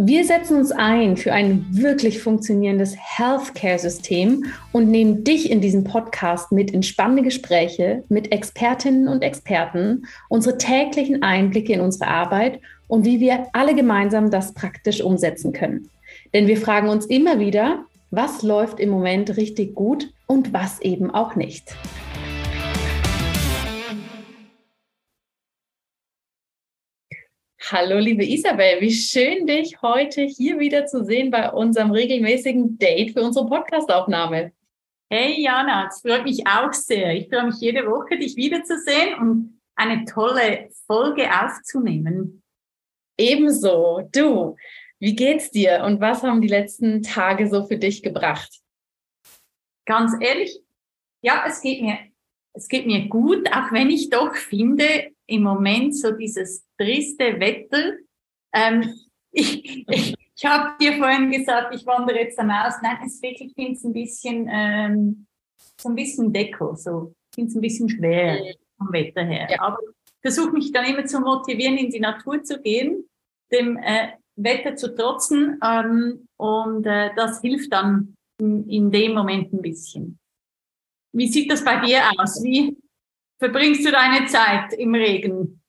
Wir setzen uns ein für ein wirklich funktionierendes Healthcare-System und nehmen dich in diesem Podcast mit in spannende Gespräche mit Expertinnen und Experten, unsere täglichen Einblicke in unsere Arbeit und wie wir alle gemeinsam das praktisch umsetzen können. Denn wir fragen uns immer wieder, was läuft im Moment richtig gut und was eben auch nicht. Hallo, liebe Isabel, wie schön, dich heute hier wieder zu sehen bei unserem regelmäßigen Date für unsere Podcastaufnahme. Hey Jana, es freut mich auch sehr. Ich freue mich jede Woche, dich wiederzusehen und eine tolle Folge aufzunehmen. Ebenso, du, wie geht's dir und was haben die letzten Tage so für dich gebracht? Ganz ehrlich, ja, es geht mir, es geht mir gut, auch wenn ich doch finde, im Moment so dieses triste Wetter. Ähm, ich ich, ich habe dir vorhin gesagt, ich wandere jetzt dann aus. Nein, es wirklich finde es ein bisschen ähm, so ein bisschen Deko, so finde es ein bisschen schwer vom Wetter her. Ja. Aber versuche mich dann immer zu motivieren, in die Natur zu gehen, dem äh, Wetter zu trotzen ähm, und äh, das hilft dann in, in dem Moment ein bisschen. Wie sieht das bei dir aus? Wie verbringst du deine Zeit im Regen?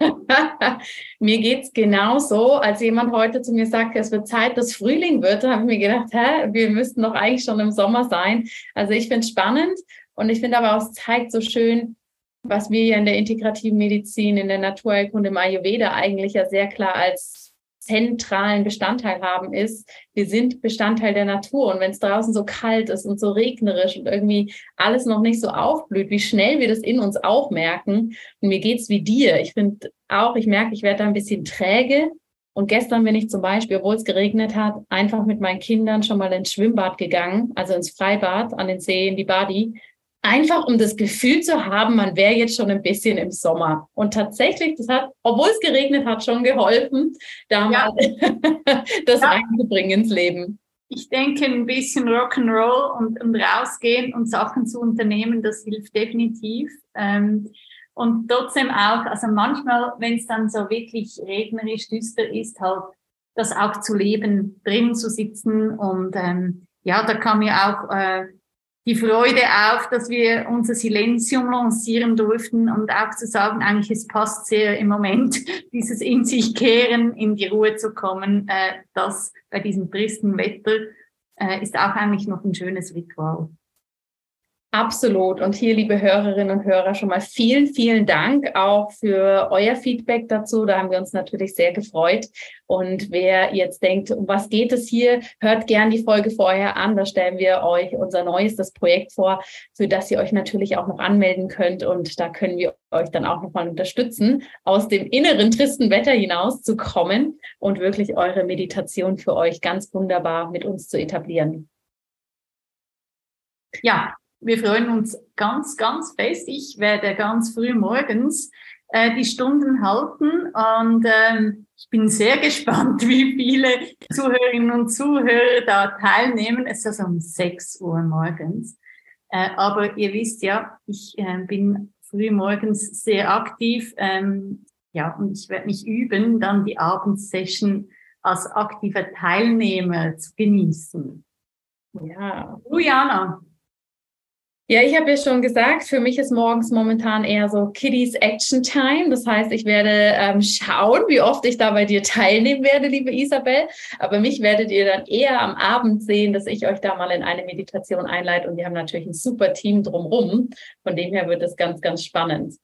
mir geht's genauso, als jemand heute zu mir sagte, es wird Zeit, dass Frühling wird, habe ich mir gedacht, hä, wir müssten doch eigentlich schon im Sommer sein. Also ich finde es spannend und ich finde aber auch, es zeigt so schön, was wir ja in der integrativen Medizin, in der Naturheilkunde, im Ayurveda eigentlich ja sehr klar als zentralen Bestandteil haben, ist, wir sind Bestandteil der Natur. Und wenn es draußen so kalt ist und so regnerisch und irgendwie alles noch nicht so aufblüht, wie schnell wir das in uns auch merken. Und mir geht's wie dir. Ich finde auch, ich merke, ich werde da ein bisschen träge. Und gestern bin ich zum Beispiel, obwohl es geregnet hat, einfach mit meinen Kindern schon mal ins Schwimmbad gegangen, also ins Freibad, an den See, in die Badi einfach um das Gefühl zu haben, man wäre jetzt schon ein bisschen im Sommer. Und tatsächlich, das hat, obwohl es geregnet hat, schon geholfen, da ja. das ja. einzubringen ins Leben. Ich denke, ein bisschen Rock'n'Roll und, und rausgehen und Sachen zu unternehmen, das hilft definitiv. Ähm, und trotzdem auch, also manchmal, wenn es dann so wirklich regnerisch düster ist, halt das auch zu leben, drin zu sitzen und ähm, ja, da kann mir auch äh, die Freude auf, dass wir unser Silenzium lancieren durften und auch zu sagen, eigentlich es passt sehr im Moment, dieses in sich kehren, in die Ruhe zu kommen, äh, das bei diesem tristen Wetter äh, ist auch eigentlich noch ein schönes Ritual. Absolut. Und hier, liebe Hörerinnen und Hörer, schon mal vielen, vielen Dank auch für euer Feedback dazu. Da haben wir uns natürlich sehr gefreut. Und wer jetzt denkt, um was geht es hier, hört gern die Folge vorher an. Da stellen wir euch unser neuestes Projekt vor, für das ihr euch natürlich auch noch anmelden könnt. Und da können wir euch dann auch nochmal unterstützen, aus dem inneren tristen Wetter hinaus zu kommen und wirklich eure Meditation für euch ganz wunderbar mit uns zu etablieren. Ja, wir freuen uns ganz, ganz fest. Ich werde ganz früh morgens äh, die Stunden halten und ähm, ich bin sehr gespannt, wie viele Zuhörerinnen und Zuhörer da teilnehmen. Es ist also um 6 Uhr morgens. Äh, aber ihr wisst ja, ich äh, bin früh morgens sehr aktiv. Ähm, ja, und ich werde mich üben, dann die Abendsession als aktiver Teilnehmer zu genießen. Ja. Du, Jana, ja, ich habe ja schon gesagt, für mich ist morgens momentan eher so Kiddies Action Time. Das heißt, ich werde ähm, schauen, wie oft ich da bei dir teilnehmen werde, liebe Isabel. Aber mich werdet ihr dann eher am Abend sehen, dass ich euch da mal in eine Meditation einleite. Und wir haben natürlich ein super Team drumherum. Von dem her wird es ganz, ganz spannend.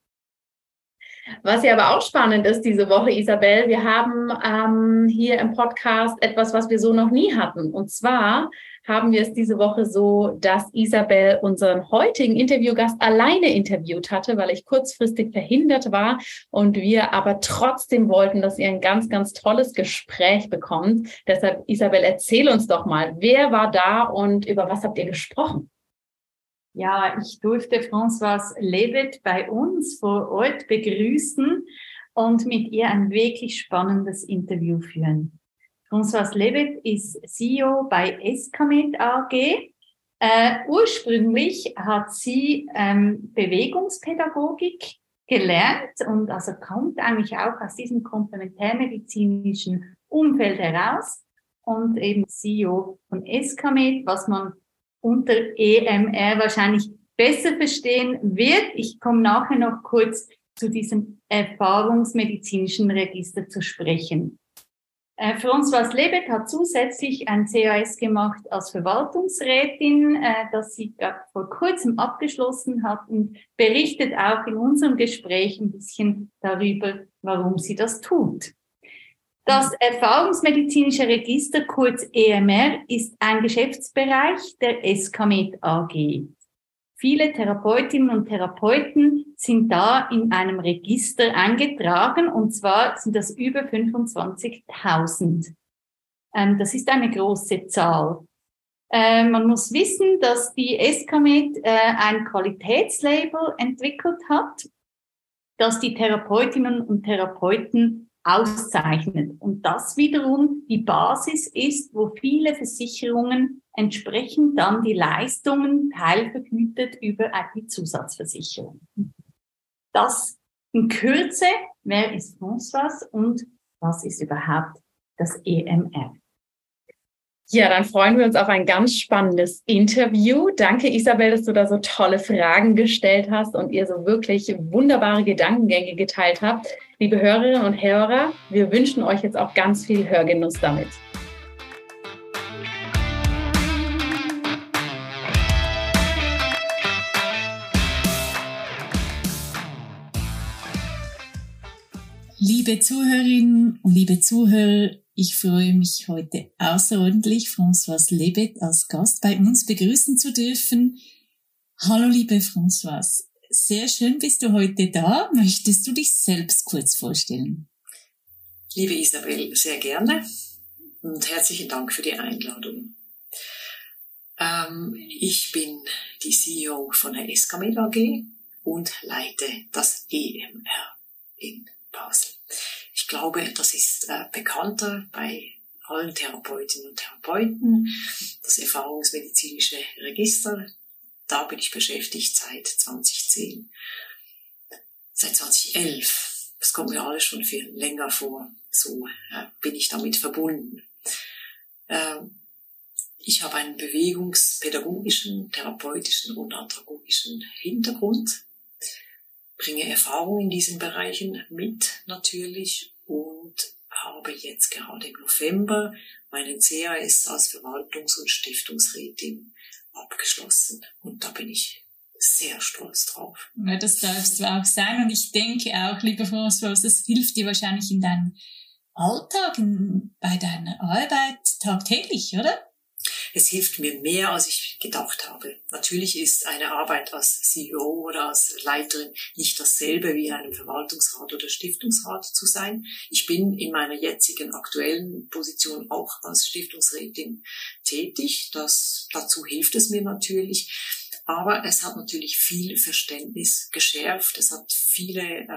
Was ja aber auch spannend ist diese Woche, Isabel, wir haben ähm, hier im Podcast etwas, was wir so noch nie hatten. Und zwar haben wir es diese Woche so, dass Isabel unseren heutigen Interviewgast alleine interviewt hatte, weil ich kurzfristig verhindert war und wir aber trotzdem wollten, dass ihr ein ganz, ganz tolles Gespräch bekommt. Deshalb, Isabel, erzähl uns doch mal, wer war da und über was habt ihr gesprochen? Ja, ich durfte Françoise Levet bei uns vor Ort begrüßen und mit ihr ein wirklich spannendes Interview führen. Françoise Levet ist CEO bei Escamed AG. Äh, ursprünglich hat sie ähm, Bewegungspädagogik gelernt und also kommt eigentlich auch aus diesem komplementärmedizinischen Umfeld heraus und eben CEO von Escamed, was man unter EMR wahrscheinlich besser verstehen wird. Ich komme nachher noch kurz zu diesem erfahrungsmedizinischen Register zu sprechen. Äh, für uns was Lebet hat zusätzlich ein CAS gemacht als Verwaltungsrätin, äh, das sie vor kurzem abgeschlossen hat und berichtet auch in unserem Gespräch ein bisschen darüber, warum sie das tut. Das Erfahrungsmedizinische Register, kurz EMR, ist ein Geschäftsbereich der SKMed AG. Viele Therapeutinnen und Therapeuten sind da in einem Register eingetragen und zwar sind das über 25.000. Ähm, das ist eine große Zahl. Äh, man muss wissen, dass die SKMed äh, ein Qualitätslabel entwickelt hat, das die Therapeutinnen und Therapeuten auszeichnet. Und das wiederum die Basis ist, wo viele Versicherungen entsprechend dann die Leistungen teilvergütet über die Zusatzversicherung. Das in Kürze, wer ist François und was ist überhaupt das EMR? Ja, dann freuen wir uns auf ein ganz spannendes Interview. Danke, Isabel, dass du da so tolle Fragen gestellt hast und ihr so wirklich wunderbare Gedankengänge geteilt habt. Liebe Hörerinnen und Hörer, wir wünschen euch jetzt auch ganz viel Hörgenuss damit. Liebe Zuhörerinnen und liebe Zuhörer, ich freue mich heute außerordentlich, Françoise Lebet als Gast bei uns begrüßen zu dürfen. Hallo, liebe Françoise. Sehr schön bist du heute da. Möchtest du dich selbst kurz vorstellen? Liebe Isabel, sehr gerne und herzlichen Dank für die Einladung. Ähm, ich bin die CEO von der SKMed AG und leite das EMR in Basel. Ich glaube, das ist äh, bekannter bei allen Therapeutinnen und Therapeuten, das erfahrungsmedizinische Register. Da bin ich beschäftigt seit 2010. Seit 2011. Das kommt mir alles schon viel länger vor. So äh, bin ich damit verbunden. Äh, ich habe einen bewegungspädagogischen, therapeutischen und andragogischen Hintergrund bringe Erfahrung in diesen Bereichen mit natürlich und habe jetzt gerade im November meinen CAS als Verwaltungs- und Stiftungsrätin abgeschlossen. Und da bin ich sehr stolz drauf. Ja, das darfst du auch sein. Und ich denke auch, lieber François, das hilft dir wahrscheinlich in deinem Alltag, bei deiner Arbeit tagtäglich, oder? Es hilft mir mehr, als ich gedacht habe. Natürlich ist eine Arbeit als CEO oder als Leiterin nicht dasselbe wie in einem Verwaltungsrat oder Stiftungsrat zu sein. Ich bin in meiner jetzigen aktuellen Position auch als Stiftungsrätin tätig. Das, dazu hilft es mir natürlich. Aber es hat natürlich viel Verständnis geschärft. Es hat viele äh,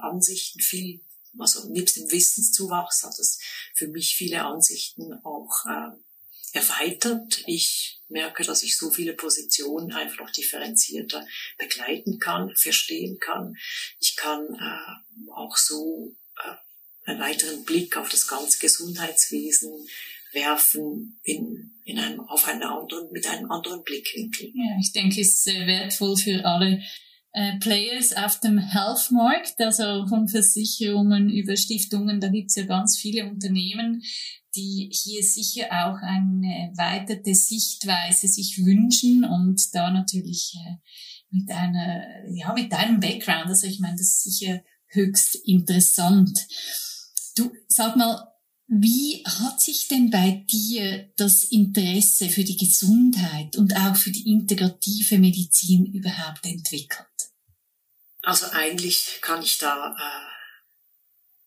Ansichten, viel also nebst dem Wissenszuwachs hat es für mich viele Ansichten auch äh, erweitert. Ich merke, dass ich so viele Positionen einfach noch differenzierter begleiten kann, verstehen kann. Ich kann äh, auch so äh, einen weiteren Blick auf das ganze Gesundheitswesen werfen in, in einem, auf einen anderen, mit einem anderen Blickwinkel. Ja, ich denke, es ist sehr wertvoll für alle äh, Players auf dem Health-Markt, also von Versicherungen über Stiftungen, da gibt's ja ganz viele Unternehmen, die hier sicher auch eine erweiterte Sichtweise sich wünschen und da natürlich äh, mit einer, ja, mit deinem Background, also ich meine, das ist sicher höchst interessant. Du, sag mal, wie hat sich denn bei dir das Interesse für die Gesundheit und auch für die integrative Medizin überhaupt entwickelt? Also eigentlich kann ich da äh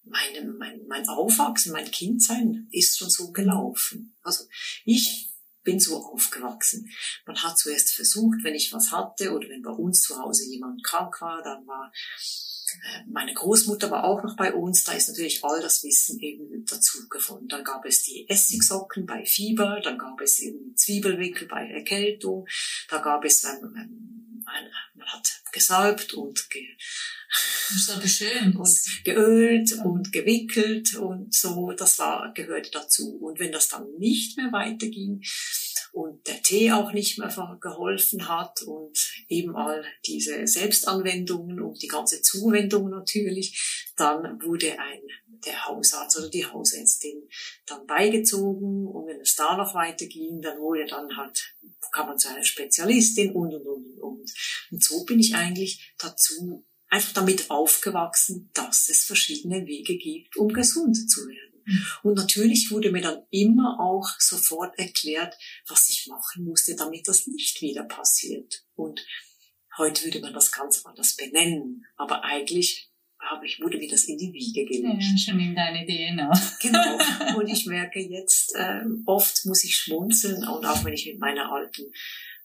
meine, mein, mein Aufwachsen, mein Kindsein ist schon so gelaufen. Also ich bin so aufgewachsen. Man hat zuerst versucht, wenn ich was hatte oder wenn bei uns zu Hause jemand krank war, dann war meine Großmutter war auch noch bei uns, da ist natürlich all das Wissen eben dazu gefunden. Dann gab es die Essigsocken bei Fieber, dann gab es eben Zwiebelwickel bei Erkältung, da gab es, wenn, wenn man hat gesalbt und ge und geölt und gewickelt und so, das war, gehörte dazu. Und wenn das dann nicht mehr weiterging, und der Tee auch nicht mehr geholfen hat und eben all diese Selbstanwendungen und die ganze Zuwendung natürlich, dann wurde ein der Hausarzt oder die Hausärztin dann beigezogen und wenn es da noch weiterging, dann wurde dann halt, kam man zu einer Spezialistin und und und und. Und so bin ich eigentlich dazu einfach damit aufgewachsen, dass es verschiedene Wege gibt, um gesund zu werden. Und natürlich wurde mir dann immer auch sofort erklärt, was ich machen musste, damit das nicht wieder passiert. Und heute würde man das ganz anders benennen. Aber eigentlich habe ich, wurde mir das in die Wiege gelegt. Ja, schon in deine DNA. Genau. Und ich merke jetzt, äh, oft muss ich schmunzeln und auch wenn ich mit meiner alten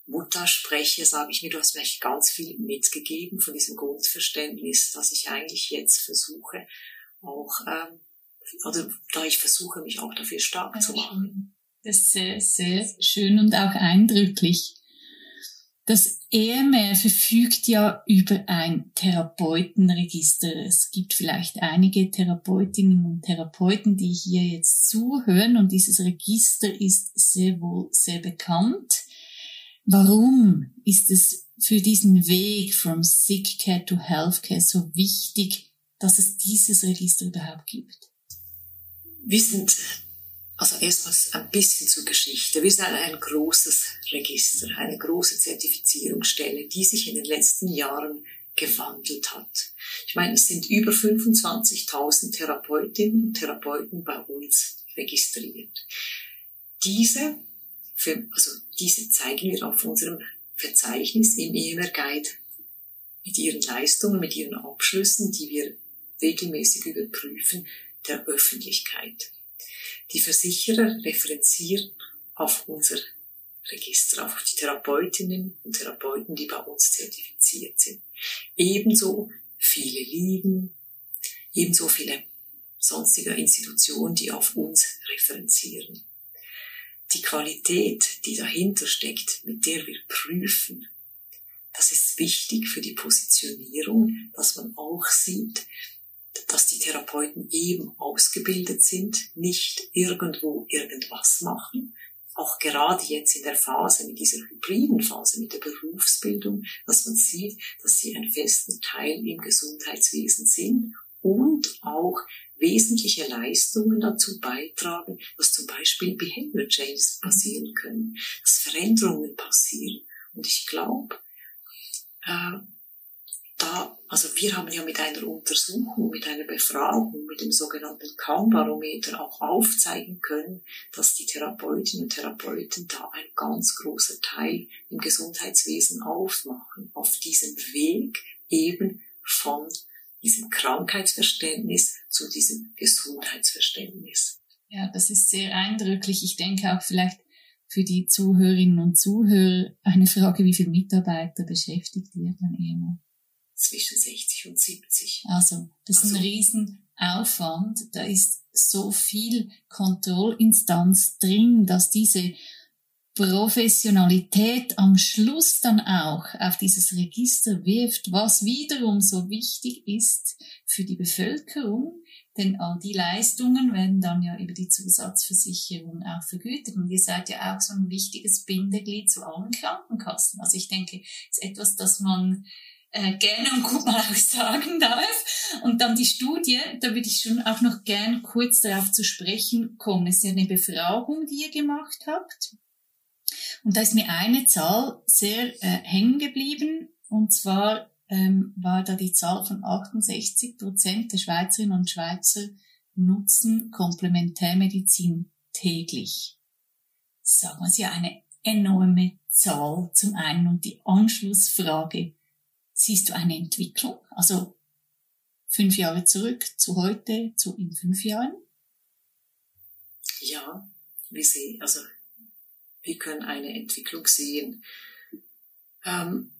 Mutter spreche, sage ich mir, du hast mir ganz viel mitgegeben von diesem Grundverständnis, dass ich eigentlich jetzt versuche, auch ähm, also da ich versuche, mich auch dafür stark zu machen. Das ist sehr, sehr schön und auch eindrücklich. Das EMR verfügt ja über ein Therapeutenregister. Es gibt vielleicht einige Therapeutinnen und Therapeuten, die hier jetzt zuhören und dieses Register ist sehr wohl sehr bekannt. Warum ist es für diesen Weg from Sick Care to Healthcare so wichtig, dass es dieses Register überhaupt gibt? Wir sind, also erstmals ein bisschen zur Geschichte. Wir sind ein großes Register, eine große Zertifizierungsstelle, die sich in den letzten Jahren gewandelt hat. Ich meine, es sind über 25.000 Therapeutinnen und Therapeuten bei uns registriert. Diese, für, also diese zeigen wir auf unserem Verzeichnis im EMR Guide mit ihren Leistungen, mit ihren Abschlüssen, die wir regelmäßig überprüfen, der Öffentlichkeit. Die Versicherer referenzieren auf unser Register, auf die Therapeutinnen und Therapeuten, die bei uns zertifiziert sind. Ebenso viele Ligen, ebenso viele sonstige Institutionen, die auf uns referenzieren. Die Qualität, die dahinter steckt, mit der wir prüfen, das ist wichtig für die Positionierung, dass man auch sieht, dass die Therapeuten eben ausgebildet sind, nicht irgendwo irgendwas machen. Auch gerade jetzt in der Phase, mit dieser hybriden Phase, mit der Berufsbildung, dass man sieht, dass sie einen festen Teil im Gesundheitswesen sind und auch wesentliche Leistungen dazu beitragen, dass zum Beispiel Behavior Changes passieren können, dass Veränderungen passieren. Und ich glaube, äh, da, also wir haben ja mit einer Untersuchung, mit einer Befragung, mit dem sogenannten CAM-Barometer auch aufzeigen können, dass die Therapeutinnen und Therapeuten da ein ganz großer Teil im Gesundheitswesen aufmachen, auf diesem Weg eben von diesem Krankheitsverständnis zu diesem Gesundheitsverständnis. Ja, das ist sehr eindrücklich. Ich denke auch vielleicht für die Zuhörerinnen und Zuhörer eine Frage, wie viele Mitarbeiter beschäftigt ihr dann immer? Zwischen 60 und 70. Also, das also, ist ein also Riesenaufwand. Da ist so viel Kontrollinstanz drin, dass diese Professionalität am Schluss dann auch auf dieses Register wirft, was wiederum so wichtig ist für die Bevölkerung, denn all die Leistungen werden dann ja über die Zusatzversicherung auch vergütet. Und ihr seid ja auch so ein wichtiges Bindeglied zu allen Krankenkassen. Also ich denke, es ist etwas, das man äh, gerne und gut mal auch sagen darf. Und dann die Studie, da würde ich schon auch noch gern kurz darauf zu sprechen kommen. Es ist ja eine Befragung, die ihr gemacht habt. Und da ist mir eine Zahl sehr äh, hängen geblieben. Und zwar ähm, war da die Zahl von 68 Prozent der Schweizerinnen und Schweizer nutzen Komplementärmedizin täglich. Sagen wir ja eine enorme Zahl zum einen. Und die Anschlussfrage, Siehst du eine Entwicklung? Also fünf Jahre zurück zu heute, zu in fünf Jahren? Ja, wir sehen, also wir können eine Entwicklung sehen. Ähm,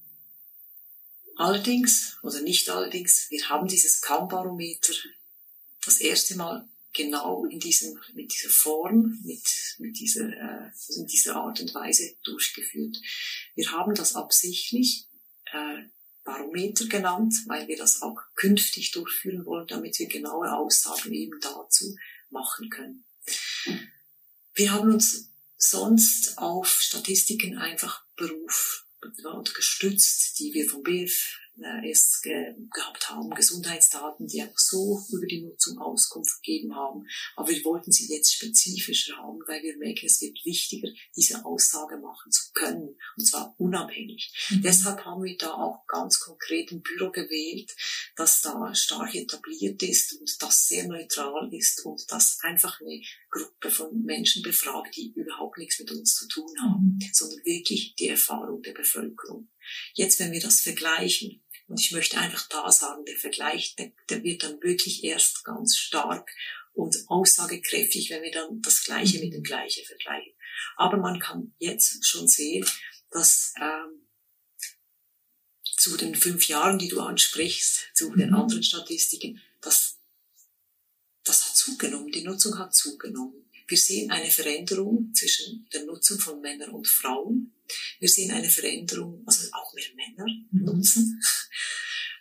allerdings, oder nicht allerdings, wir haben dieses Kammbarometer das erste Mal genau in diesem, mit dieser Form, mit, mit, dieser, äh, in dieser Art und Weise durchgeführt. Wir haben das absichtlich äh, Barometer genannt, weil wir das auch künftig durchführen wollen, damit wir genaue Aussagen eben dazu machen können. Wir haben uns sonst auf Statistiken einfach berufen und gestützt, die wir vom BIF es ge gehabt haben, Gesundheitsdaten, die einfach so über die Nutzung Auskunft gegeben haben. Aber wir wollten sie jetzt spezifischer haben, weil wir merken, es wird wichtiger, diese Aussage machen zu können, und zwar unabhängig. Mhm. Deshalb haben wir da auch ganz konkret ein Büro gewählt, das da stark etabliert ist und das sehr neutral ist und das einfach eine Gruppe von Menschen befragt, die überhaupt nichts mit uns zu tun haben, mhm. sondern wirklich die Erfahrung der Bevölkerung. Jetzt, wenn wir das vergleichen, und ich möchte einfach da sagen, der Vergleich, der, der wird dann wirklich erst ganz stark und aussagekräftig, wenn wir dann das Gleiche mit dem Gleichen vergleichen. Aber man kann jetzt schon sehen, dass ähm, zu den fünf Jahren, die du ansprichst, zu den mhm. anderen Statistiken, das, das hat zugenommen, die Nutzung hat zugenommen. Wir sehen eine Veränderung zwischen der Nutzung von Männern und Frauen. Wir sehen eine Veränderung, also auch mehr Männer mhm. nutzen.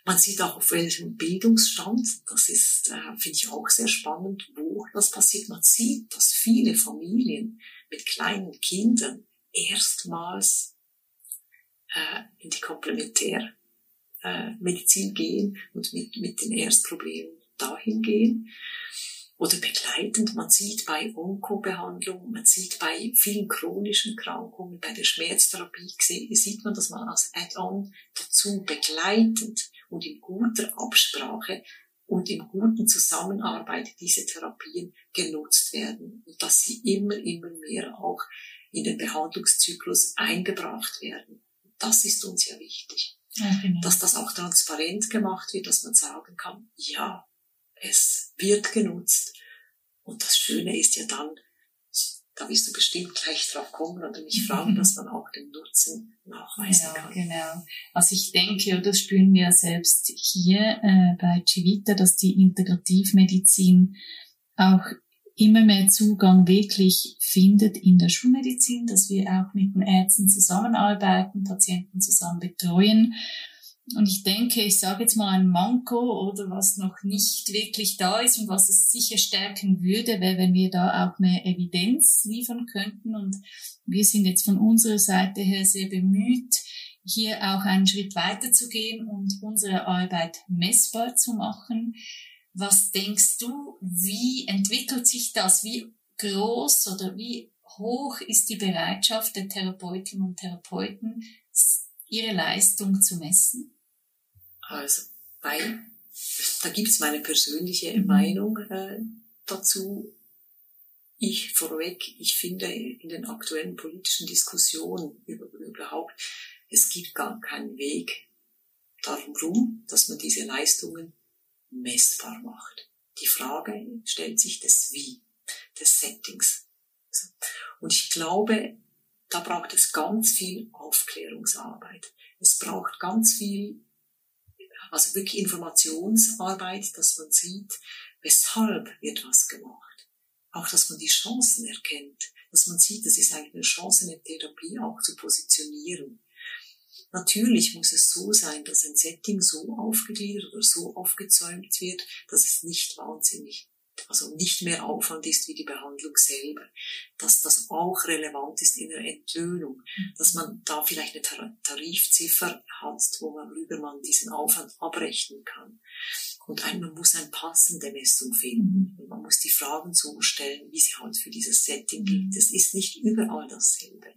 Man sieht auch auf welchem Bildungsstand, das ist, äh, finde ich auch sehr spannend, wo das passiert. Man sieht, dass viele Familien mit kleinen Kindern erstmals äh, in die Komplementärmedizin äh, gehen und mit, mit den Erstproblemen dahin gehen oder begleitend. Man sieht bei Onkobehandlung, man sieht bei vielen chronischen Krankungen, bei der Schmerztherapie sieht man, dass man als Add-on dazu begleitend und in guter Absprache und in guten Zusammenarbeit diese Therapien genutzt werden und dass sie immer, immer mehr auch in den Behandlungszyklus eingebracht werden. Das ist uns ja wichtig. Ja, genau. Dass das auch transparent gemacht wird, dass man sagen kann, ja, es wird genutzt. Und das Schöne ist ja dann, da wirst du bestimmt gleich drauf kommen oder mich fragen, mhm. dass man auch den Nutzen nachweisen genau, kann. Genau. Also ich denke, das spüren wir selbst hier äh, bei Civita, dass die Integrativmedizin auch immer mehr Zugang wirklich findet in der Schulmedizin, dass wir auch mit den Ärzten zusammenarbeiten, Patienten zusammen betreuen und ich denke, ich sage jetzt mal ein Manko oder was noch nicht wirklich da ist und was es sicher stärken würde, wäre, wenn wir da auch mehr Evidenz liefern könnten. Und wir sind jetzt von unserer Seite her sehr bemüht, hier auch einen Schritt weiter zu gehen und unsere Arbeit messbar zu machen. Was denkst du, wie entwickelt sich das? Wie groß oder wie hoch ist die Bereitschaft der Therapeutinnen und Therapeuten, ihre Leistung zu messen? Also bei, da gibt's meine persönliche mhm. Meinung äh, dazu. Ich vorweg, ich finde in den aktuellen politischen Diskussionen über, überhaupt, es gibt gar keinen Weg darum rum, dass man diese Leistungen messbar macht. Die Frage stellt sich des Wie, des Settings. Und ich glaube, da braucht es ganz viel Aufklärungsarbeit. Es braucht ganz viel also wirklich Informationsarbeit, dass man sieht, weshalb wird was gemacht. Auch, dass man die Chancen erkennt, dass man sieht, das ist eigentlich eine Chance, eine Therapie auch zu positionieren. Natürlich muss es so sein, dass ein Setting so aufgegliedert oder so aufgezäumt wird, dass es nicht wahnsinnig also nicht mehr Aufwand ist wie die Behandlung selber, dass das auch relevant ist in der Entlöhnung, dass man da vielleicht eine Tarifziffer hat, wo man, worüber man diesen Aufwand abrechnen kann. Und man muss eine passende Messung finden. Und man muss die Fragen so stellen, wie sie halt für dieses Setting gilt. Es ist nicht überall dasselbe.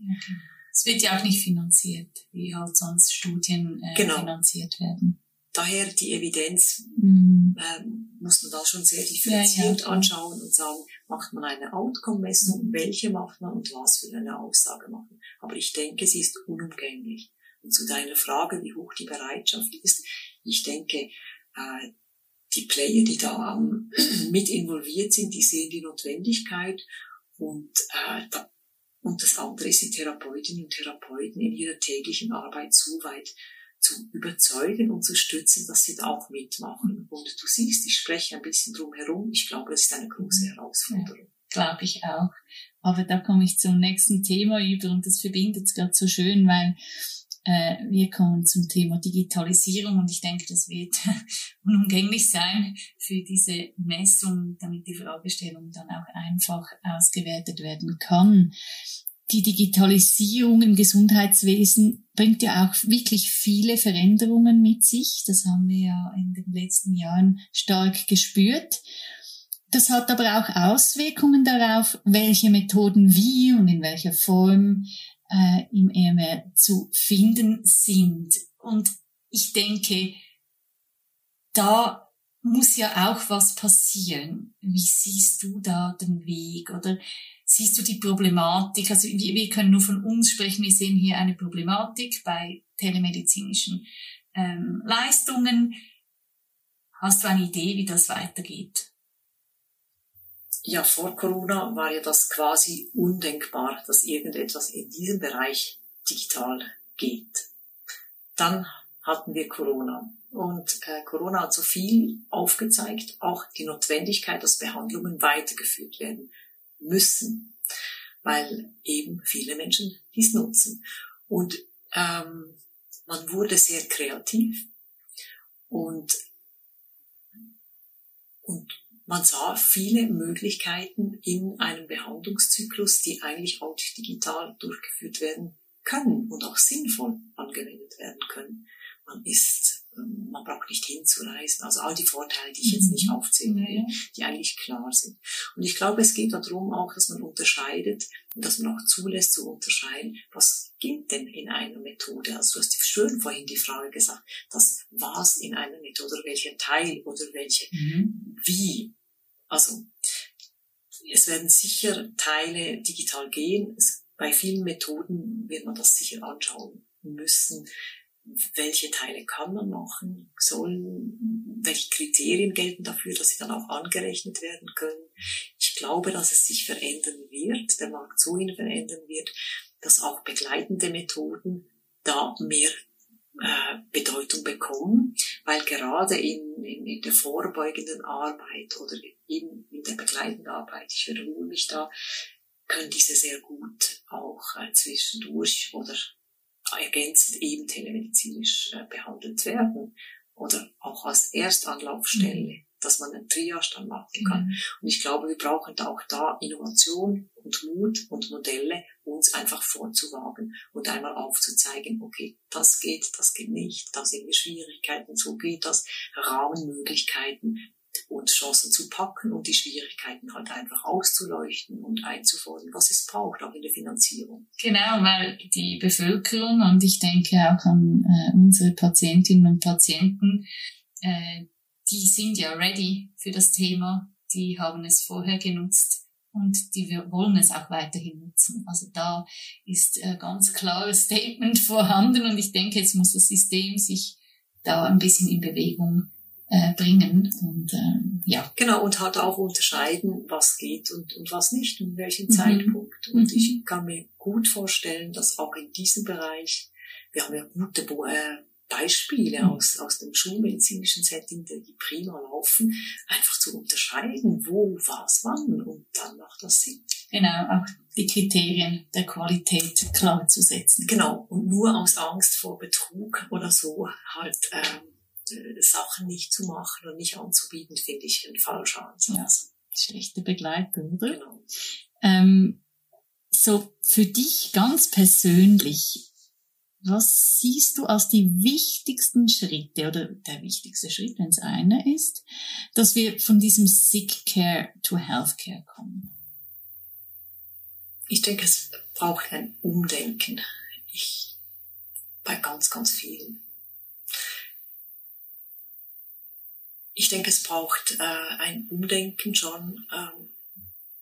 Es wird ja auch nicht finanziert, wie halt sonst Studien äh, genau. finanziert werden daher die Evidenz mhm. ähm, muss man da schon sehr differenziert ja, ja. anschauen und sagen, macht man eine Outcome-Messung, welche macht man und was für eine Aussage machen. Aber ich denke, sie ist unumgänglich. Und zu deiner Frage, wie hoch die Bereitschaft ist, ich denke, äh, die Player, die da ähm, mit involviert sind, die sehen die Notwendigkeit und äh, da Und das andere ist, die Therapeutinnen und Therapeuten in ihrer täglichen Arbeit so weit zu überzeugen und zu stützen, dass sie da auch mitmachen. Und du siehst, ich spreche ein bisschen drum herum. Ich glaube, das ist eine große Herausforderung. Ja, glaube ich auch. Aber da komme ich zum nächsten Thema über und das verbindet es gerade so schön, weil äh, wir kommen zum Thema Digitalisierung und ich denke, das wird unumgänglich sein für diese Messung, damit die Fragestellung dann auch einfach ausgewertet werden kann. Die Digitalisierung im Gesundheitswesen bringt ja auch wirklich viele Veränderungen mit sich. Das haben wir ja in den letzten Jahren stark gespürt. Das hat aber auch Auswirkungen darauf, welche Methoden wie und in welcher Form äh, im EMR zu finden sind. Und ich denke, da muss ja auch was passieren. Wie siehst du da den Weg oder siehst du die Problematik? Also wir, wir können nur von uns sprechen. Wir sehen hier eine Problematik bei telemedizinischen ähm, Leistungen. Hast du eine Idee, wie das weitergeht? ja, vor Corona war ja das quasi undenkbar, dass irgendetwas in diesem Bereich digital geht. Dann hatten wir Corona. Und äh, Corona hat so viel aufgezeigt, auch die Notwendigkeit, dass Behandlungen weitergeführt werden müssen, weil eben viele Menschen dies nutzen. Und ähm, man wurde sehr kreativ und, und man sah viele Möglichkeiten in einem Behandlungszyklus, die eigentlich auch digital durchgeführt werden können und auch sinnvoll angewendet werden können. Man ist, man braucht nicht hinzureisen. Also all die Vorteile, die ich jetzt nicht mhm. aufzähle, die eigentlich klar sind. Und ich glaube, es geht darum auch, dass man unterscheidet und dass man auch zulässt zu unterscheiden, was geht denn in einer Methode? Also du hast schön vorhin die Frage gesagt, dass was in einer Methode oder welcher Teil oder welche, mhm. wie also es werden sicher Teile digital gehen. Es, bei vielen Methoden wird man das sicher anschauen müssen. Welche Teile kann man machen sollen? Welche Kriterien gelten dafür, dass sie dann auch angerechnet werden können? Ich glaube, dass es sich verändern wird, der Markt so hin verändern wird, dass auch begleitende Methoden da mehr äh, Bedeutung bekommen, weil gerade in, in, in der vorbeugenden Arbeit oder in, in der begleitenden Arbeit, ich wiederhole mich da, können diese sehr gut auch äh, zwischendurch oder ergänzend eben telemedizinisch äh, behandelt werden oder auch als Erstanlaufstelle. Mhm dass man einen Triage dann machen kann. Mhm. Und ich glaube, wir brauchen da auch da Innovation und Mut und Modelle, uns einfach vorzuwagen und einmal aufzuzeigen, okay, das geht, das geht nicht, da sind wir Schwierigkeiten, so geht das, Rahmenmöglichkeiten und Chancen zu packen und die Schwierigkeiten halt einfach auszuleuchten und einzufordern, was es braucht, auch in der Finanzierung. Genau, weil die Bevölkerung und ich denke auch an äh, unsere Patientinnen und Patienten, äh, die sind ja ready für das Thema, die haben es vorher genutzt und die wollen es auch weiterhin nutzen. Also da ist ein ganz klares Statement vorhanden und ich denke, jetzt muss das System sich da ein bisschen in Bewegung äh, bringen und ähm, ja. Genau, und hat auch unterscheiden, was geht und, und was nicht und welchen mhm. Zeitpunkt. Und mhm. ich kann mir gut vorstellen, dass auch in diesem Bereich, wir haben ja gute äh, Beispiele mhm. aus, aus dem schulmedizinischen Setting, die prima laufen, einfach zu unterscheiden, wo, was, wann und dann macht das Sinn. Genau, auch die Kriterien der Qualität klar zu setzen. Genau, und nur aus Angst vor Betrug oder so halt ähm, äh, Sachen nicht zu machen und nicht anzubieten, finde ich ein falscher Ansatz. Ja, schlechte Begleitung, oder? Genau. Ähm, so für dich ganz persönlich, was siehst du als die wichtigsten Schritte oder der wichtigste Schritt, wenn es einer ist, dass wir von diesem Sick Care to Healthcare kommen? Ich denke, es braucht ein Umdenken. Ich, bei ganz, ganz vielen. Ich denke, es braucht äh, ein Umdenken schon. Ähm,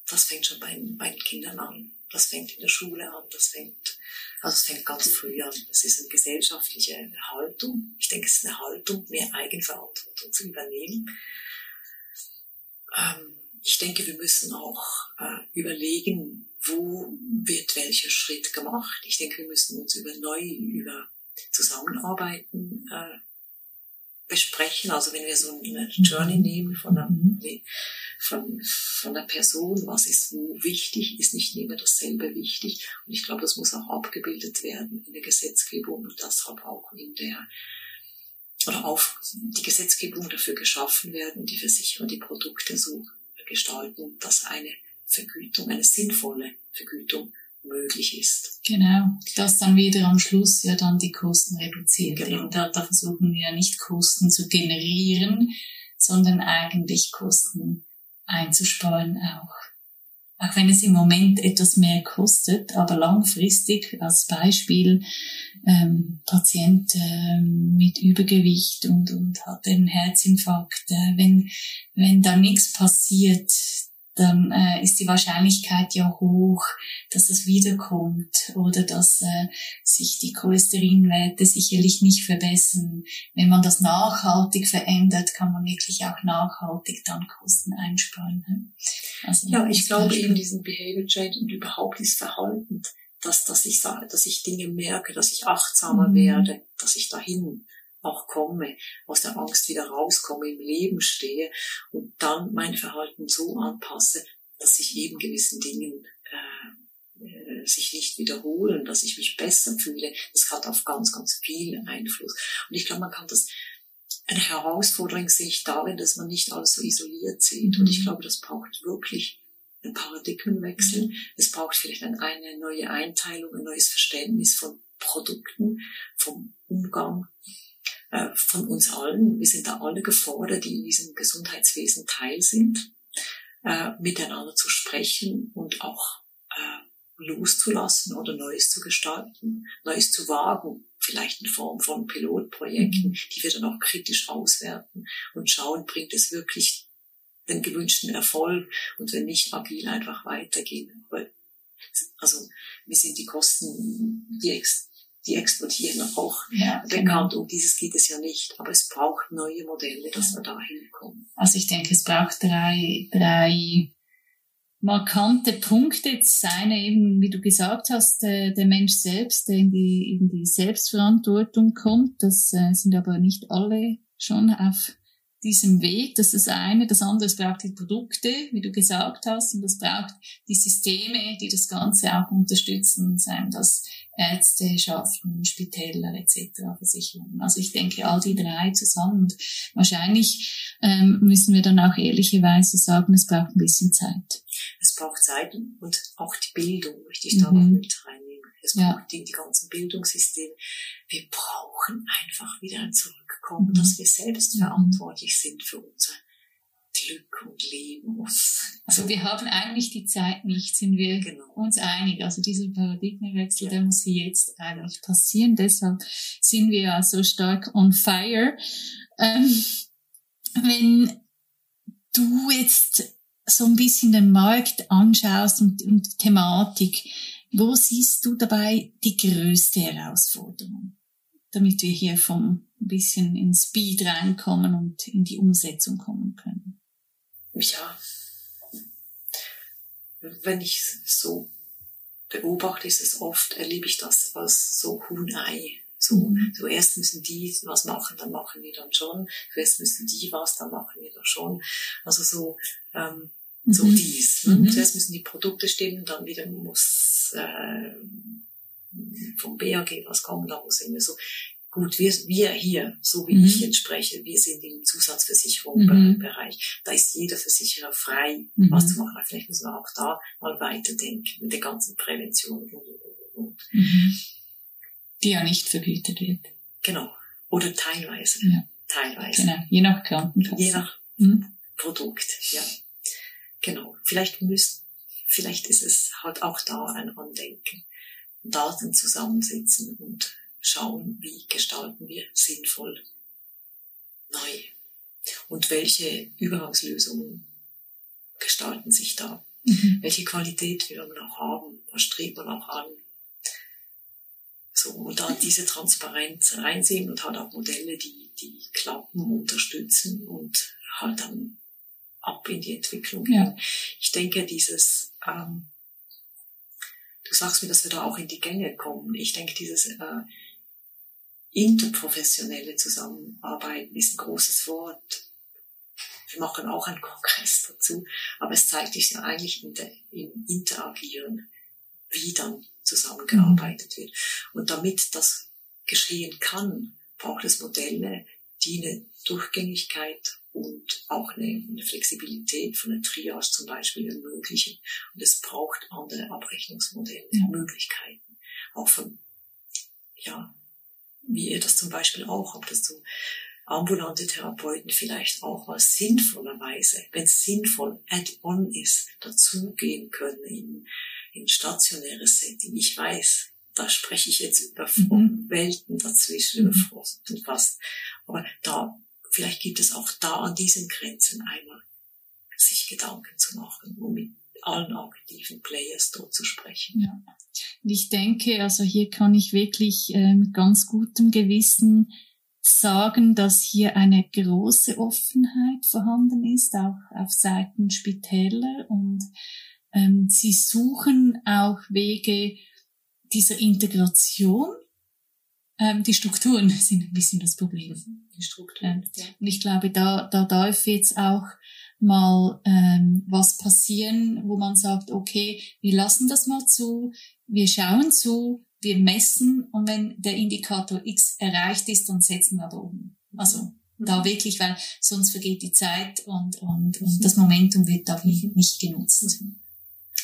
das fängt schon bei, bei den Kindern an. Das fängt in der Schule an. Das fängt also es fängt ganz früh an. Es ist eine gesellschaftliche Haltung. Ich denke, es ist eine Haltung, mehr Eigenverantwortung zu übernehmen. Ähm, ich denke, wir müssen auch äh, überlegen, wo wird welcher Schritt gemacht. Ich denke, wir müssen uns über neu über Zusammenarbeiten äh, besprechen. Also wenn wir so eine Journey nehmen von einer, von, von einer Person, was ist wo wichtig, ist nicht immer dasselbe wichtig. Und ich glaube, das muss auch abgebildet werden in der Gesetzgebung und deshalb auch in der oder auf die Gesetzgebung dafür geschaffen werden, die Versicherer die Produkte so gestalten, dass eine Vergütung, eine sinnvolle Vergütung möglich ist. Genau, dass dann wieder am Schluss ja dann die Kosten reduziert Genau. Da, da versuchen wir ja nicht Kosten zu generieren, sondern eigentlich Kosten einzusparen auch. Auch wenn es im Moment etwas mehr kostet, aber langfristig als Beispiel ähm, Patient ähm, mit Übergewicht und, und hat einen Herzinfarkt, äh, wenn, wenn da nichts passiert, dann äh, ist die Wahrscheinlichkeit ja hoch, dass es wiederkommt oder dass äh, sich die Cholesterinwerte sicherlich nicht verbessern. Wenn man das nachhaltig verändert, kann man wirklich auch nachhaltig dann Kosten einsparen. ne? Also, Ja, ich glaube Beispiel. eben diesen Behavior Change und überhaupt dieses Verhalten, dass, dass ich sage, dass ich Dinge merke, dass ich achtsamer Mhm. werde, dass ich dahin auch komme, aus der Angst wieder rauskomme, im Leben stehe und dann mein Verhalten so anpasse, dass ich eben gewissen Dingen äh, äh, sich nicht wiederholen, dass ich mich besser fühle. Das hat auf ganz, ganz viel Einfluss. Und ich glaube, man kann das eine Herausforderung sehe ich darin, dass man nicht alles so isoliert sieht. Und ich glaube, das braucht wirklich einen Paradigmenwechsel. Es braucht vielleicht eine neue Einteilung, ein neues Verständnis von Produkten, vom Umgang äh, von uns allen. Wir sind da alle gefordert, die in diesem Gesundheitswesen Teil sind, äh, miteinander zu sprechen und auch äh, loszulassen oder Neues zu gestalten, Neues zu wagen, vielleicht in Form von Pilotprojekten, die wir dann auch kritisch auswerten und schauen, bringt es wirklich den gewünschten Erfolg und wenn nicht, agil einfach weitergehen. Aber, also mir sind die Kosten, die, die explodieren auch ja, genau. bekannt. Um dieses geht es ja nicht. Aber es braucht neue Modelle, dass wir da hinkommen. Also ich denke, es braucht drei, drei markante Punkte. Das eine eben, wie du gesagt hast, der, der Mensch selbst, der in die, in die Selbstverantwortung kommt. Das äh, sind aber nicht alle schon auf diesem Weg. Das ist das eine. Das andere, es braucht die Produkte, wie du gesagt hast, und es braucht die Systeme, die das Ganze auch unterstützen, seien das Ärzte, Schaften, Spitäler etc., Versicherungen. Also ich denke, all die drei zusammen. Und wahrscheinlich ähm, müssen wir dann auch ehrlicherweise sagen, es braucht ein bisschen Zeit. Es braucht Zeit und auch die Bildung möchte ich da Mhm. noch mit reinnehmen. Es Ja. braucht die, die ganzen Bildungssysteme. Wir brauchen einfach wieder ein Zurückkommen, Mhm. dass wir selbst Mhm. verantwortlich sind für unser Glück und Leben. Also wir haben eigentlich die Zeit nicht, sind wir genau. uns einig. Also dieser Paradigmenwechsel, der muss jetzt eigentlich passieren. Deshalb sind wir ja so stark on fire. Ähm, wenn du jetzt so ein bisschen den Markt anschaust und, und Thematik, wo siehst du dabei die größte Herausforderung? Damit wir hier vom ein bisschen in Speed reinkommen und in die Umsetzung kommen können. Ja, wenn ich so beobachte, ist es oft, erlebe ich das als so Huhn-Ei. So, Mhm. zuerst müssen die was machen, dann machen wir dann schon. Zuerst müssen die was, dann machen wir dann schon. Also so, ähm, so Mhm. dies. Ne? Mhm. Zuerst müssen die Produkte stimmen, dann wieder muss äh, vom BAG was kommen, da muss immer so. Gut, wir, wir hier, so wie Mhm. ich jetzt spreche, wir sind im Zusatzversicherungsbereich. Mhm. Da ist jeder Versicherer frei, Mhm. was zu machen. Vielleicht müssen wir auch da mal weiterdenken mit der ganzen Prävention und, und, und. Mhm. Die ja nicht vergütet wird. Genau. Oder teilweise. Ja. Teilweise. Genau, je nach Krankenkasse. Je nach Mhm. Produkt, ja. Genau. Vielleicht müsst, vielleicht ist es halt auch da ein Andenken. Daten zusammensetzen und schauen, wie gestalten wir sinnvoll neu. Und welche Übergangslösungen gestalten sich da? Mhm. Welche Qualität will man auch haben? Was strebt man auch an? So, und da diese Transparenz reinsehen und halt auch Modelle, die, die klappen, unterstützen und halt dann ab in die Entwicklung gehen. Ja. Ich denke, dieses, ähm, du sagst mir, dass wir da auch in die Gänge kommen. Ich denke, dieses äh, interprofessionelle Zusammenarbeiten ist ein großes Wort. Wir machen auch einen Kongress dazu, aber es zeigt sich ja eigentlich in der, im Interagieren, wie dann zusammengearbeitet wird. Und damit das geschehen kann, braucht es Modelle, die eine Durchgängigkeit und auch eine, eine Flexibilität von der Triage zum Beispiel ermöglichen. Und es braucht andere Abrechnungsmodelle. Möglichkeiten. Auch von, ja, wie ihr das zum Beispiel auch habt, dass du ambulante Therapeuten vielleicht auch mal sinnvollerweise, wenn es sinnvoll add-on ist, dazugehen können in, in stationäres Setting. Ich weiß, da spreche ich jetzt über mhm. Welten dazwischen, mhm. über Frost und Fast. Aber da, vielleicht gibt es auch da an diesen Grenzen einmal sich Gedanken zu machen, um mit allen aktiven Players dort zu sprechen. Ja. Und ich denke, also hier kann ich wirklich äh, mit ganz gutem Gewissen sagen, dass hier eine große Offenheit vorhanden ist, auch auf Seiten Spitäler und ähm, sie suchen auch Wege dieser Integration. Ähm, die Strukturen sind ein bisschen das Problem. Die Strukturen. Ähm, ja. Und ich glaube, da, da darf jetzt auch mal ähm, was passieren, wo man sagt, okay, wir lassen das mal zu, wir schauen zu, wir messen und wenn der Indikator X erreicht ist, dann setzen wir da oben. Also da mhm. wirklich, weil sonst vergeht die Zeit und, und, und das Momentum wird da nicht genutzt.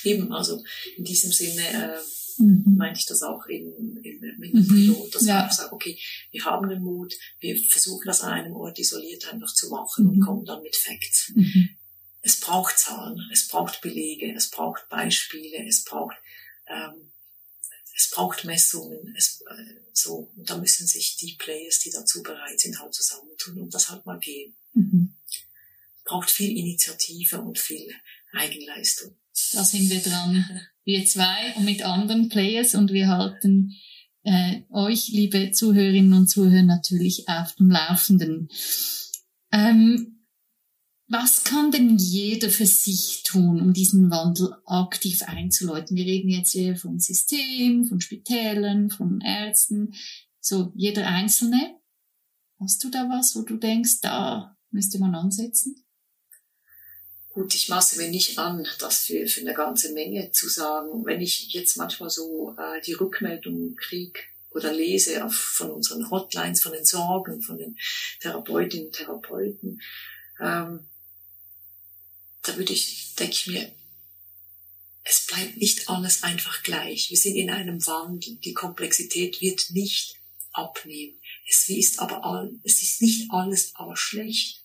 Eben, also in diesem Sinne äh, mhm. meinte ich das auch in, in, mit dem mhm. Pilot, dass ja. ich sage, okay, wir haben den Mut, wir versuchen das an einem Ort isoliert einfach zu machen mhm. und kommen dann mit Facts. Mhm. Es braucht Zahlen, es braucht Belege, es braucht Beispiele, es braucht ähm, es braucht Messungen, es, äh, so, und da müssen sich die Players, die dazu bereit sind, halt zusammentun und das halt mal gehen. Mhm. Braucht viel Initiative und viel Eigenleistung. Da sind wir dran, wir zwei und mit anderen Players und wir halten äh, euch, liebe Zuhörerinnen und Zuhörer, natürlich auf dem Laufenden. Ähm, was kann denn jeder für sich tun, um diesen Wandel aktiv einzuläuten? Wir reden jetzt hier vom System, von Spitälern, von Ärzten, so jeder Einzelne. Hast du da was, wo du denkst, da müsste man ansetzen? Gut, ich maße mir nicht an, das für, für eine ganze Menge zu sagen. Wenn ich jetzt manchmal so äh, die Rückmeldung kriege oder lese auf, von unseren Hotlines, von den Sorgen, von den Therapeutinnen und Therapeuten, ähm, da würde ich, denke ich mir, es bleibt nicht alles einfach gleich. Wir sind in einem Wandel. Die Komplexität wird nicht abnehmen. Es ist aber all, es ist nicht alles aber schlecht.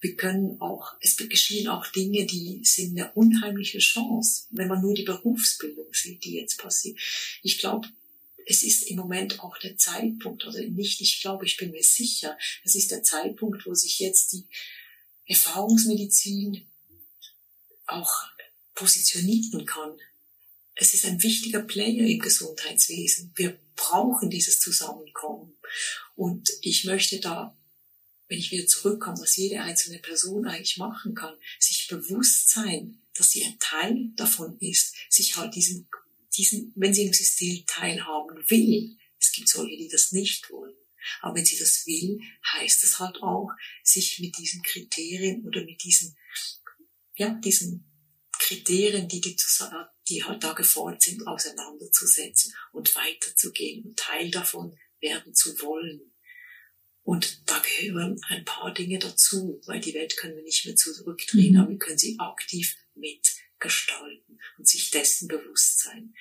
Wir können auch, es geschehen auch Dinge, die sind eine unheimliche Chance, wenn man nur die Berufsbildung sieht, die jetzt passiert. Ich glaube, es ist im Moment auch der Zeitpunkt, oder nicht, ich glaube, ich bin mir sicher, es ist der Zeitpunkt, wo sich jetzt die Erfahrungsmedizin auch positionieren kann. Es ist ein wichtiger Player im Gesundheitswesen. Wir brauchen dieses Zusammenkommen. Und ich möchte da, wenn ich wieder zurückkomme, was jede einzelne Person eigentlich machen kann, sich bewusst sein, dass sie ein Teil davon ist, sich halt diesen, diesen, wenn sie im System teilhaben will, es gibt solche, die das nicht wollen, aber wenn sie das will, heißt es halt auch, sich mit diesen Kriterien oder mit diesen ja, diesen Kriterien, die, die, die halt da gefordert sind, auseinanderzusetzen und weiterzugehen und Teil davon werden zu wollen. Und da gehören ein paar Dinge dazu, weil die Welt können wir nicht mehr zurückdrehen, mhm. aber wir können sie aktiv mitgestalten und sich dessen bewusst sein.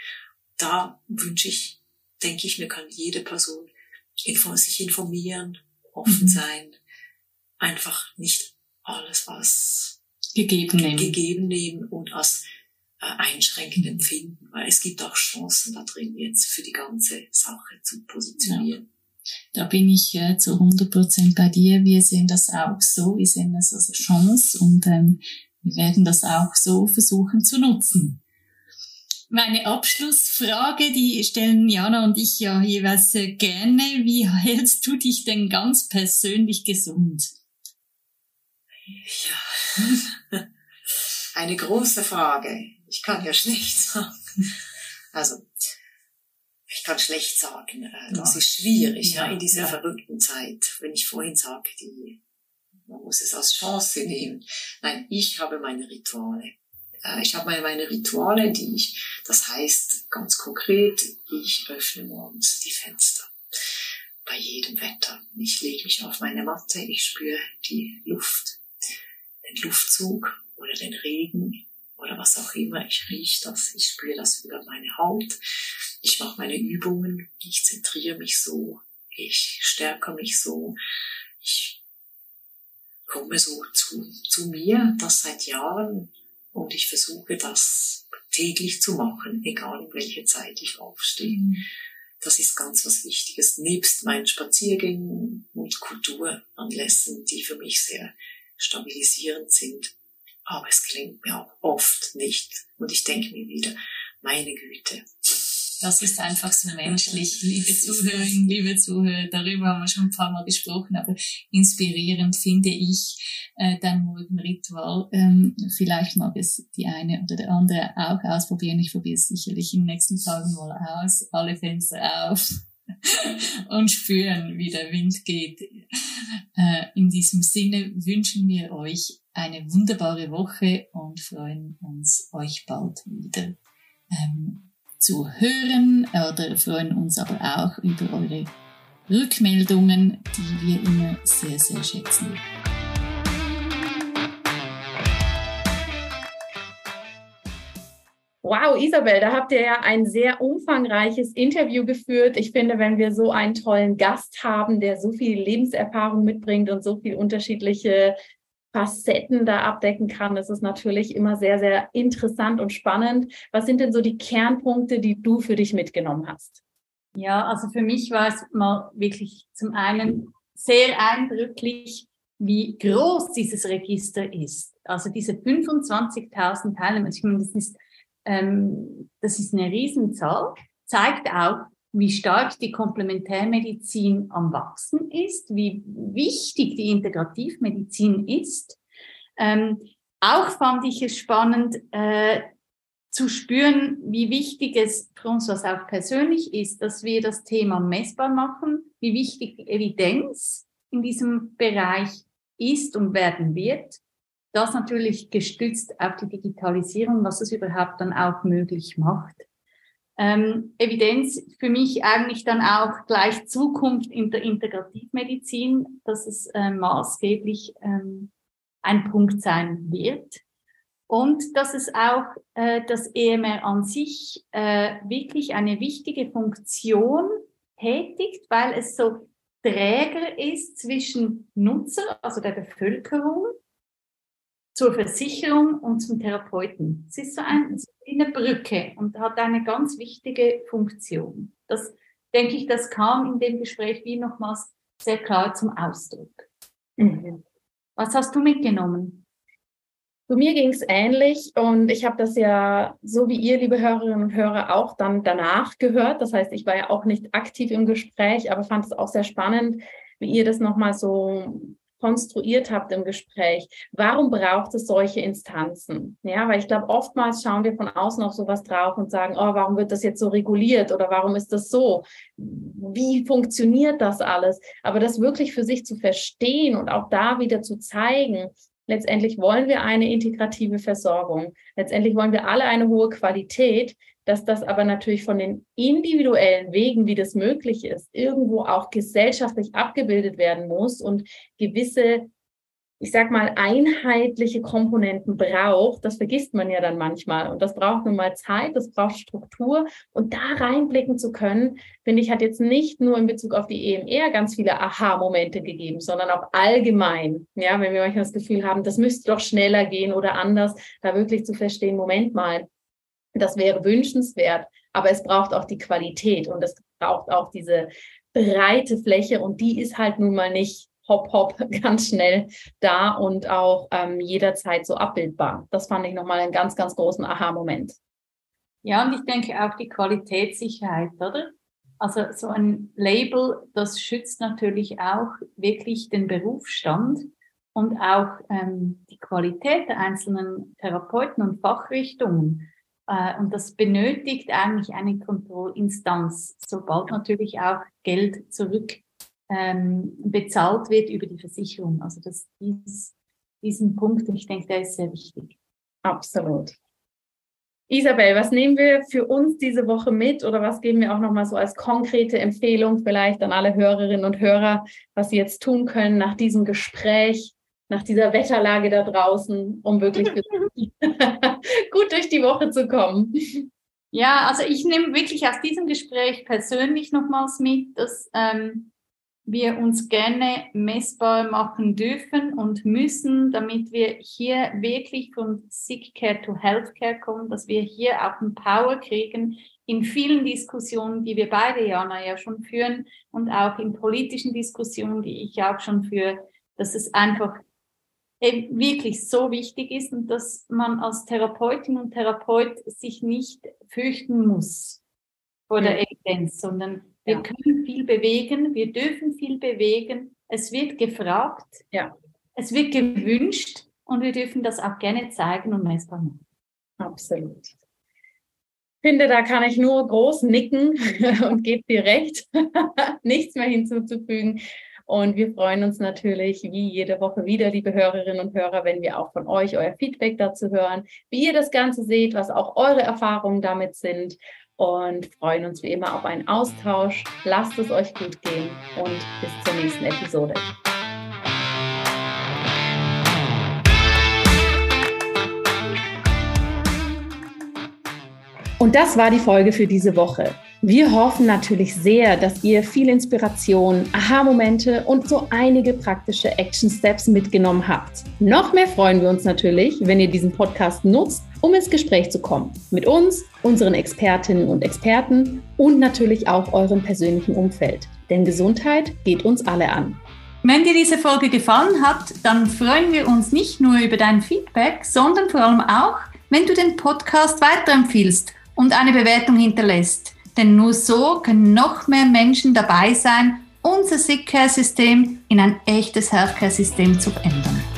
Da wünsche ich, denke ich, mir kann jede Person sich informieren, offen mhm. sein, einfach nicht alles, was gegeben nehmen, gegeben nehmen und als äh, einschränkend empfinden, weil es gibt auch Chancen da drin jetzt für die ganze Sache zu positionieren. Ja. Da bin ich äh, zu 100 Prozent bei dir. Wir sehen das auch so. Wir sehen das als Chance und ähm, wir werden das auch so versuchen zu nutzen. Meine Abschlussfrage, die stellen Jana und ich ja jeweils äh, gerne. Wie hältst du dich denn ganz persönlich gesund? Ja, Eine große Frage. Ich kann ja schlecht sagen. Also, ich kann schlecht sagen. Äh, das ist schwierig ja, in dieser ja. verrückten Zeit. Wenn ich vorhin sage, die, man muss es als Chance nehmen. Nein, ich habe meine Rituale. Äh, ich habe meine Rituale, die ich, das heißt ganz konkret, ich öffne morgens die Fenster. Bei jedem Wetter. Ich lege mich auf meine Matte, ich spüre die Luft, den Luftzug oder den Regen oder was auch immer. Ich rieche das, ich spüre das über meine Haut. Ich mache meine Übungen, ich zentriere mich so, ich stärke mich so, ich komme so zu, zu mir, das seit Jahren und ich versuche das täglich zu machen, egal in welche Zeit ich aufstehe. Mhm. Das ist ganz was Wichtiges, nebst meinen Spaziergängen und Kulturanlässen, die für mich sehr stabilisierend sind. Aber es klingt mir auch oft nicht. Und ich denke mir wieder, meine Güte, das ist einfach so menschlich, liebe Zuhörerinnen, liebe Zuhörer. Darüber haben wir schon ein paar Mal gesprochen, aber inspirierend finde ich äh, dein Morgenritual. Ähm, vielleicht mag es die eine oder der andere auch ausprobieren. Ich probiere es sicherlich in den nächsten Tagen mal aus. Alle Fenster auf und spüren, wie der Wind geht. Äh, in diesem Sinne wünschen wir euch eine wunderbare Woche und freuen uns, euch bald wieder ähm, zu hören oder freuen uns aber auch über eure Rückmeldungen, die wir immer sehr, sehr schätzen. Wow, Isabel, da habt ihr ja ein sehr umfangreiches Interview geführt. Ich finde, wenn wir so einen tollen Gast haben, der so viel Lebenserfahrung mitbringt und so viel unterschiedliche Facetten da abdecken kann. Ist natürlich immer sehr, sehr interessant und spannend. Was sind denn so die Kernpunkte, die du für dich mitgenommen hast? Ja, also für mich war es mal wirklich zum einen sehr eindrücklich, wie groß dieses Register ist. Also diese 25.000 Teilnehmer, ich meine, das ist, ähm, das ist eine Riesenzahl, zeigt auch, wie stark die Komplementärmedizin am Wachsen ist, wie wichtig die Integrativmedizin ist. Ähm, auch fand ich es spannend äh, zu spüren, wie wichtig es für uns was auch persönlich ist, dass wir das Thema messbar machen, wie wichtig Evidenz in diesem Bereich ist und werden wird. Das natürlich gestützt auf die Digitalisierung, was es überhaupt dann auch möglich macht. Ähm, Evidenz für mich eigentlich dann auch gleich Zukunft in der Integrativmedizin, dass es äh, maßgeblich ähm, ein Punkt sein wird. Und dass es auch äh, das EMR an sich äh, wirklich eine wichtige Funktion tätigt, weil es so Träger ist zwischen Nutzer, also der Bevölkerung, zur Versicherung und zum Therapeuten. Es ist so ein, eine Brücke und hat eine ganz wichtige Funktion. Das denke ich, das kam in dem Gespräch wie nochmals sehr klar zum Ausdruck. Mhm. Was hast du mitgenommen? Zu mir ging es ähnlich und ich habe das ja so wie ihr, liebe Hörerinnen und Hörer, auch dann danach gehört. Das heißt, ich war ja auch nicht aktiv im Gespräch, aber fand es auch sehr spannend, wie ihr das nochmal so konstruiert habt im Gespräch. Warum braucht es solche Instanzen? Ja, weil ich glaube, oftmals schauen wir von außen auf sowas drauf und sagen, oh, warum wird das jetzt so reguliert oder warum ist das so? Wie funktioniert das alles? Aber das wirklich für sich zu verstehen und auch da wieder zu zeigen, Letztendlich wollen wir eine integrative Versorgung. Letztendlich wollen wir alle eine hohe Qualität dass das aber natürlich von den individuellen Wegen, wie das möglich ist, irgendwo auch gesellschaftlich abgebildet werden muss und gewisse, ich sag mal, einheitliche Komponenten braucht. Das vergisst man ja dann manchmal. Und das braucht nun mal Zeit, das braucht Struktur. Und da reinblicken zu können, finde ich, hat jetzt nicht nur in Bezug auf die EMR ganz viele Aha-Momente gegeben, sondern auch allgemein. Ja, wenn wir manchmal das Gefühl haben, das müsste doch schneller gehen oder anders, da wirklich zu verstehen, Moment mal, das wäre wünschenswert, aber es braucht auch die Qualität und es braucht auch diese breite Fläche und die ist halt nun mal nicht hopp, hopp, ganz schnell da und auch ähm, jederzeit so abbildbar. Das fand ich nochmal einen ganz, ganz großen Aha-Moment. Ja, und ich denke auch die Qualitätssicherheit, oder? Also so ein Label, das schützt natürlich auch wirklich den Berufsstand und auch ähm, die Qualität der einzelnen Therapeuten und Fachrichtungen. Äh, und das benötigt eigentlich eine Kontrollinstanz, sobald natürlich auch Geld zurück ähm, bezahlt wird über die Versicherung. Also das, dies, diesen Punkt, ich denke, der ist sehr wichtig. Absolut. Isabel, was nehmen wir für uns diese Woche mit oder was geben wir auch nochmal so als konkrete Empfehlung vielleicht an alle Hörerinnen und Hörer, was sie jetzt tun können nach diesem Gespräch, nach dieser Wetterlage da draußen, um wirklich gut durch die Woche zu kommen? Ja, also ich nehme wirklich aus diesem Gespräch persönlich nochmals mit, dass ähm, wir uns gerne messbar machen dürfen und müssen, damit wir hier wirklich von Sick Care to Healthcare kommen, dass wir hier auch ein Power kriegen in vielen Diskussionen, die wir beide, Jana, ja schon führen und auch in politischen Diskussionen, die ich auch schon führe, dass es einfach wirklich so wichtig ist und dass man als Therapeutin und Therapeut sich nicht fürchten muss vor der Evidenz, sondern wir ja. können viel bewegen, wir dürfen viel bewegen. Es wird gefragt, ja. es wird gewünscht und wir dürfen das auch gerne zeigen und messbar machen. Absolut. Ich finde, da kann ich nur groß nicken und gebe dir recht, nichts mehr hinzuzufügen. Und wir freuen uns natürlich wie jede Woche wieder, liebe Hörerinnen und Hörer, wenn wir auch von euch euer Feedback dazu hören, wie ihr das Ganze seht, was auch eure Erfahrungen damit sind und freuen uns wie immer auf einen Austausch. Lasst es euch gut gehen und bis zur nächsten Episode. Und das war die Folge für diese Woche. Wir hoffen natürlich sehr, dass ihr viel Inspiration, Aha-Momente und so einige praktische Action Steps mitgenommen habt. Noch mehr freuen wir uns natürlich, wenn ihr diesen Podcast nutzt, um ins Gespräch zu kommen. Mit uns, unseren Expertinnen und Experten und natürlich auch eurem persönlichen Umfeld. Denn Gesundheit geht uns alle an. Wenn dir diese Folge gefallen hat, dann freuen wir uns nicht nur über dein Feedback, sondern vor allem auch, wenn du den Podcast weiterempfiehlst und eine Bewertung hinterlässt denn nur so können noch mehr Menschen dabei sein, unser Sick Care System in ein echtes Healthcare System zu ändern.